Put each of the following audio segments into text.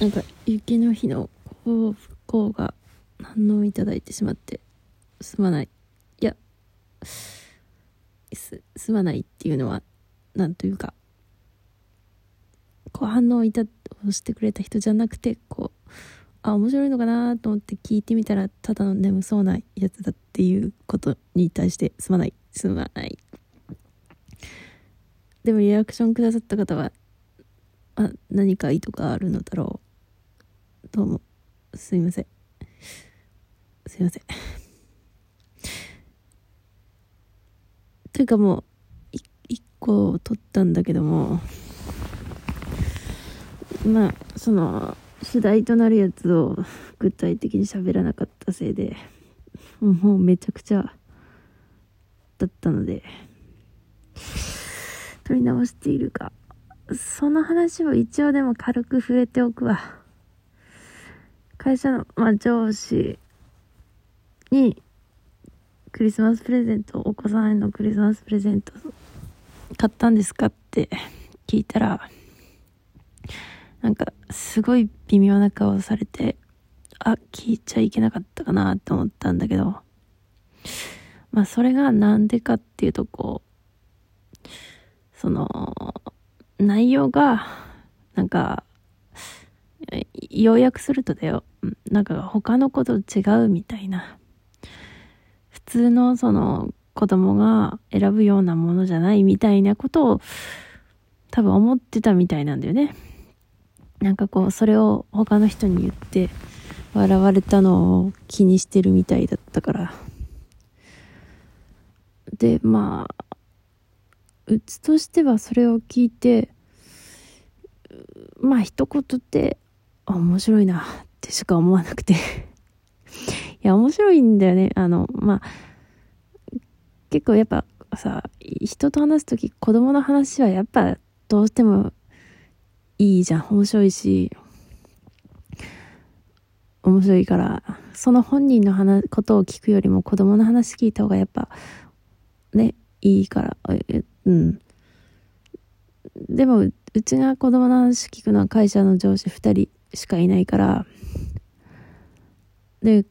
なんか雪の日の不幸が反応いただいてしまってすまない。いやすすまないっていうのはなんというかこう反応いたをしてくれた人じゃなくてこうあ面白いのかなと思って聞いてみたらただの眠そうなやつだっていうことに対してすまない。すまない。でもリアクションくださった方はあ何か意図があるのだろう。どうも。すいません。すいません。というかもう一個取ったんだけども。まあその主題となるやつを具体的に喋らなかったせいでもうめちゃくちゃだったので取り直しているがその話を一応でも軽く触れておくわ。会社の、まあ、上司にクリスマスプレゼントお子さんへのクリスマスプレゼント買ったんですかって聞いたらなんかすごい微妙な顔されてあ聞いちゃいけなかったかなと思ったんだけどまあそれがなんでかっていうとこうその内容がなんか要約するとだよなんか他の子と違うみたいな普通のその子供が選ぶようなものじゃないみたいなことを多分思ってたみたいなんだよね。なんかこう、それを他の人に言って笑われたのを気にしてるみたいだったから。で、まあ、うちとしてはそれを聞いて、まあ一言で、面白いなってしか思わなくて いや、面白いんだよね。あの、まあ、結構やっぱさ、人と話すとき子供の話はやっぱどうしてもいいじゃん。面白いし、面白いから、その本人の話、ことを聞くよりも子供の話聞いた方がやっぱ、ね、いいから、うん。でも、うちが子供の話聞くのは会社の上司2人しかいないから、で、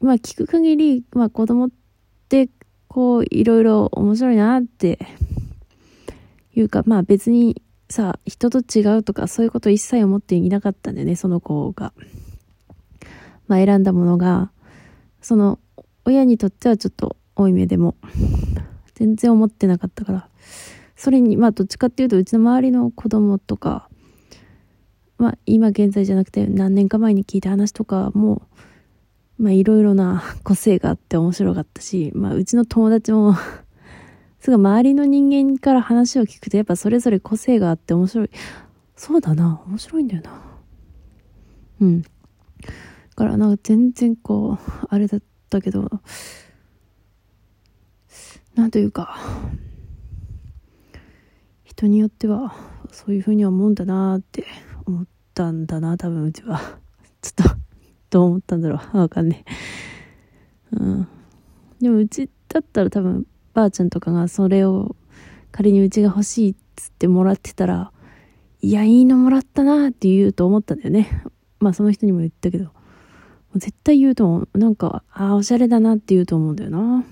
まあ聞く限り、まあ子供ってこういろいろ面白いなっていうか、まあ別にさ、人と違うとかそういうこと一切思っていなかったんだよね、その子が。まあ選んだものが、その親にとってはちょっと多い目でも、全然思ってなかったから。それに、まあどっちかっていうとうちの周りの子供とか、まあ今現在じゃなくて何年か前に聞いた話とかも、まあいろいろな 個性があって面白かったし、まあうちの友達もすぐ周りの人間から話を聞くとやっぱそれぞれ個性があって面白い。そうだな、面白いんだよな。うん。だからなんか全然こう、あれだったけど、なんというか、人によってはそういう風に思うんだなって思ったんだな、多分うちは。ちょっと、どう思ったんだろう。わかんねえ。うん。でもうちだったら多分ばあちゃんとかがそれを仮にうちが欲しいっつってもらってたら、いや、いいのもらったなって言うと思ったんだよね。まあその人にも言ったけど。絶対言うと思う。なんか、ああ、おしゃれだなって言うと思うんだよな。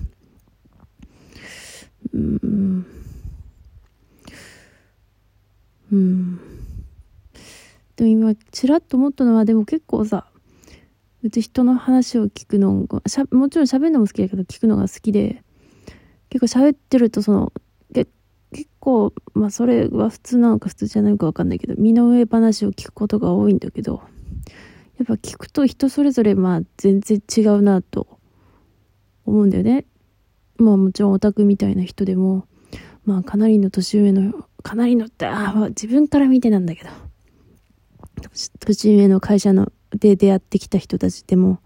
うん。うん。でも今、ちらっと思ったのは、でも結構さ、うち人の話を聞くのが、しゃもちろん喋るのも好きだけど、聞くのが好きで、結構喋ってるとその、結構、まあそれは普通なのか普通じゃないのかわかんないけど、身の上話を聞くことが多いんだけど、やっぱ聞くと人それぞれまあ全然違うなと思うんだよね。まあもちろんオタクみたいな人でも、まあかなりの年上の、かなりのって、ああ、自分から見てなんだけど、年上の会社ので出会ってきた人たちでも、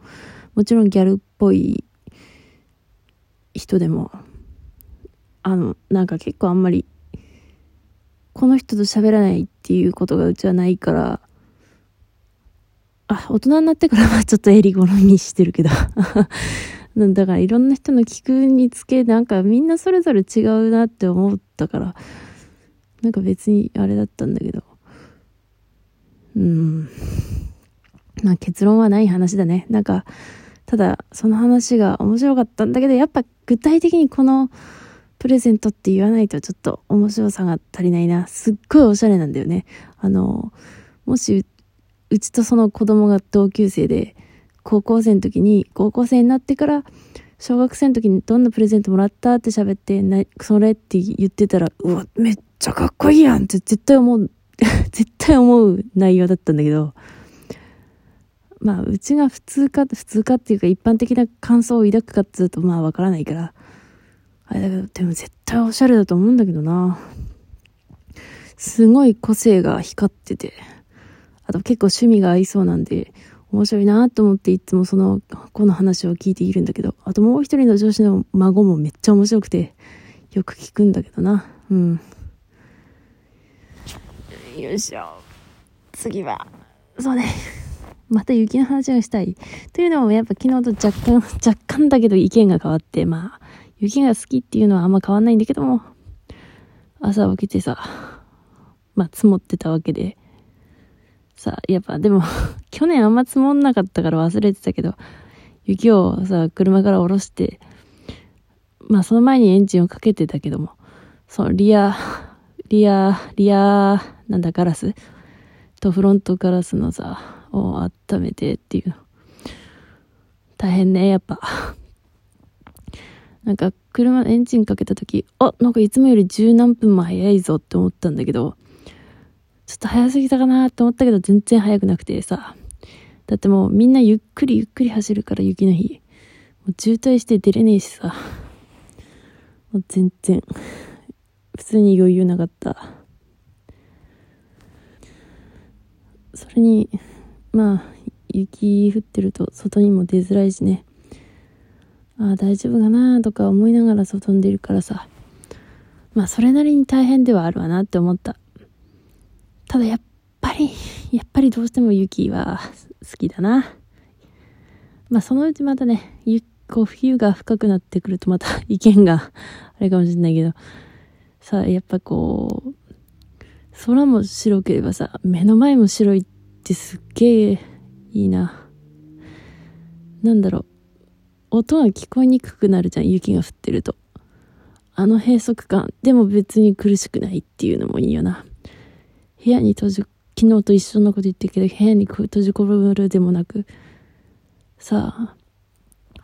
もちろんギャルっぽい人でも、あの、なんか結構あんまり、この人と喋らないっていうことがうちはないから、あ、大人になってからはちょっと襟好みしてるけど。だからいろんな人の聞くにつけ、なんかみんなそれぞれ違うなって思ったから、なんか別にあれだったんだけど。うん。まあ結論はない話だね。なんか、ただ、その話が面白かったんだけど、やっぱ具体的にこのプレゼントって言わないとちょっと面白さが足りないな。すっごいおしゃれなんだよね。あの、もしうちとその子供が同級生で、高校生の時に、高校生になってから、小学生の時にどんなプレゼントもらったって喋って、な、それって言ってたら、うわ、めっちゃかっこいいやんって絶対思う、絶対思う内容だったんだけど、まあ、うちが普通か、普通かっていうか一般的な感想を抱くかっつうと、まあわからないから、あれだけど、でも絶対おしゃれだと思うんだけどな。すごい個性が光ってて、あと結構趣味が合いそうなんで、面白いなと思っていつもその子の話を聞いているんだけど、あともう一人の上司の孫もめっちゃ面白くて、よく聞くんだけどな。うん。よいしょ。次は、そうね。また雪の話がしたい。というのもやっぱ昨日と若干、若干だけど意見が変わって、まあ、雪が好きっていうのはあんま変わんないんだけども、朝起きてさ、まあ積もってたわけで、さ、やっぱでも去年あんま積もんなかったから忘れてたけど、雪をさ、車から下ろして、まあその前にエンジンをかけてたけども、そのリア、リア、リア、なんだ、ガラス？とフロントガラスのさ、を温めてっていう。大変ね、やっぱ。なんか、車、エンジンかけた時、あ、なんかいつもより十何分も早いぞって思ったんだけど、ちょっと早すぎたかなって思ったけど、全然早くなくてさ。だってもうみんなゆっくりゆっくり走るから雪の日。もう渋滞して出れねえしさ。もう全然、普通に余裕なかった。それに、まあ、雪降ってると外にも出づらいしね。ああ、大丈夫かなとか思いながら外に出るからさ。まあ、それなりに大変ではあるわなって思った。ただやっぱり、やっぱりどうしても雪は好きだな。まあそのうちまたね、ゆこう冬が深くなってくるとまた意見が あれかもしれないけど、さあやっぱこう、空も白ければさ、目の前も白いってすっげえいいな。なんだろう。音が聞こえにくくなるじゃん、雪が降ってると。あの閉塞感、でも別に苦しくないっていうのもいいよな。部屋に閉じ、昨日と一緒のこと言ってるけど、部屋に閉じこもるでもなく、さあ、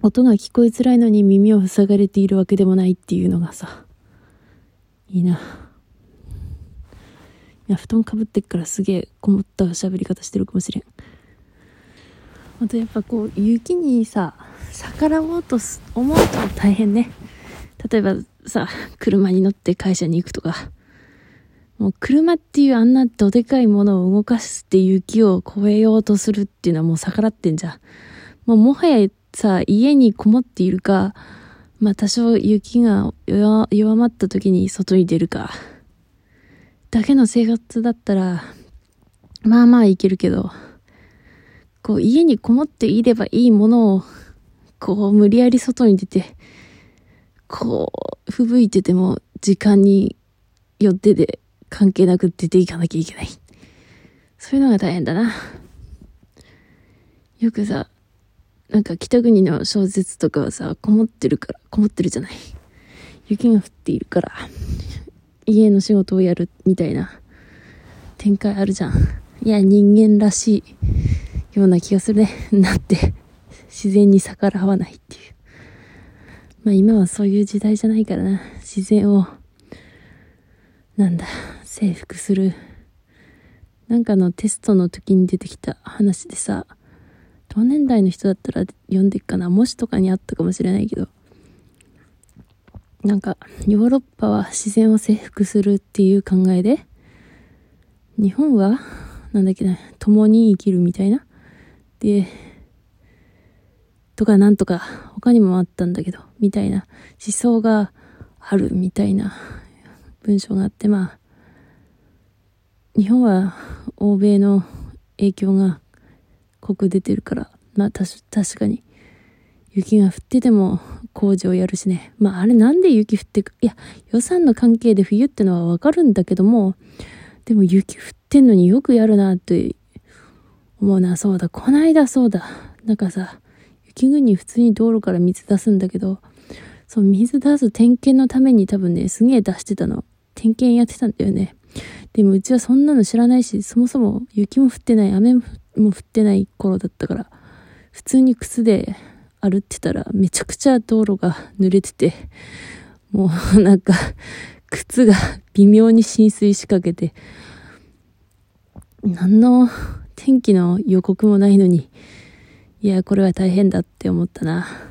音が聞こえづらいのに耳を塞がれているわけでもないっていうのがさ、いいな。いや、布団かぶってっからすげえこもった喋り方してるかもしれん。あとやっぱこう、雪にさ、逆らおうと思うと大変ね。例えばさ、車に乗って会社に行くとか、もう車っていうあんなどでかいものを動かして雪を越えようとするっていうのはもう逆らってんじゃん。もうもはやさ、家にこもっているか、まあ多少雪が弱まった時に外に出るか、だけの生活だったら、まあまあいけるけど、こう家にこもっていればいいものを、こう無理やり外に出て、こう、吹雪いてても時間によってで関係なく出ていかなきゃいけない。そういうのが大変だな。よくさ、なんか北国の小説とかはさ、こもってるから、こもってるじゃない。雪が降っているから、家の仕事をやるみたいな展開あるじゃん。いや、人間らしいような気がするね。なって、自然に逆らわないっていう。まあ今はそういう時代じゃないからな。自然を、なんだ、征服する。なんかのテストの時に出てきた話でさ、同年代の人だったら読んでっかな。模試とかにあったかもしれないけど、なんか、ヨーロッパは自然を征服するっていう考えで、日本は、なんだっけな、共に生きるみたいな。で、とかなんとか、他にもあったんだけど、みたいな思想があるみたいな文章があって、まあ、日本は欧米の影響が濃く出てるから、まあ確かに雪が降ってても工事をやるしね。まああれなんで雪降ってく、いや、予算の関係で冬ってのはわかるんだけども、でも雪降ってんのによくやるなって思うな、そうだ、こないだそうだ。なんかさ、雪国普通に道路から水出すんだけど、そう、水出す点検のために多分ね、すげえ出してたの。点検やってたんだよね。でもうちはそんなの知らないし、そもそも雪も降ってない、雨も降ってない頃だったから、普通に靴で歩ってたらめちゃくちゃ道路が濡れてて、もうなんか、靴が微妙に浸水しかけて、何の天気の予告もないのに、いや、これは大変だって思ったな。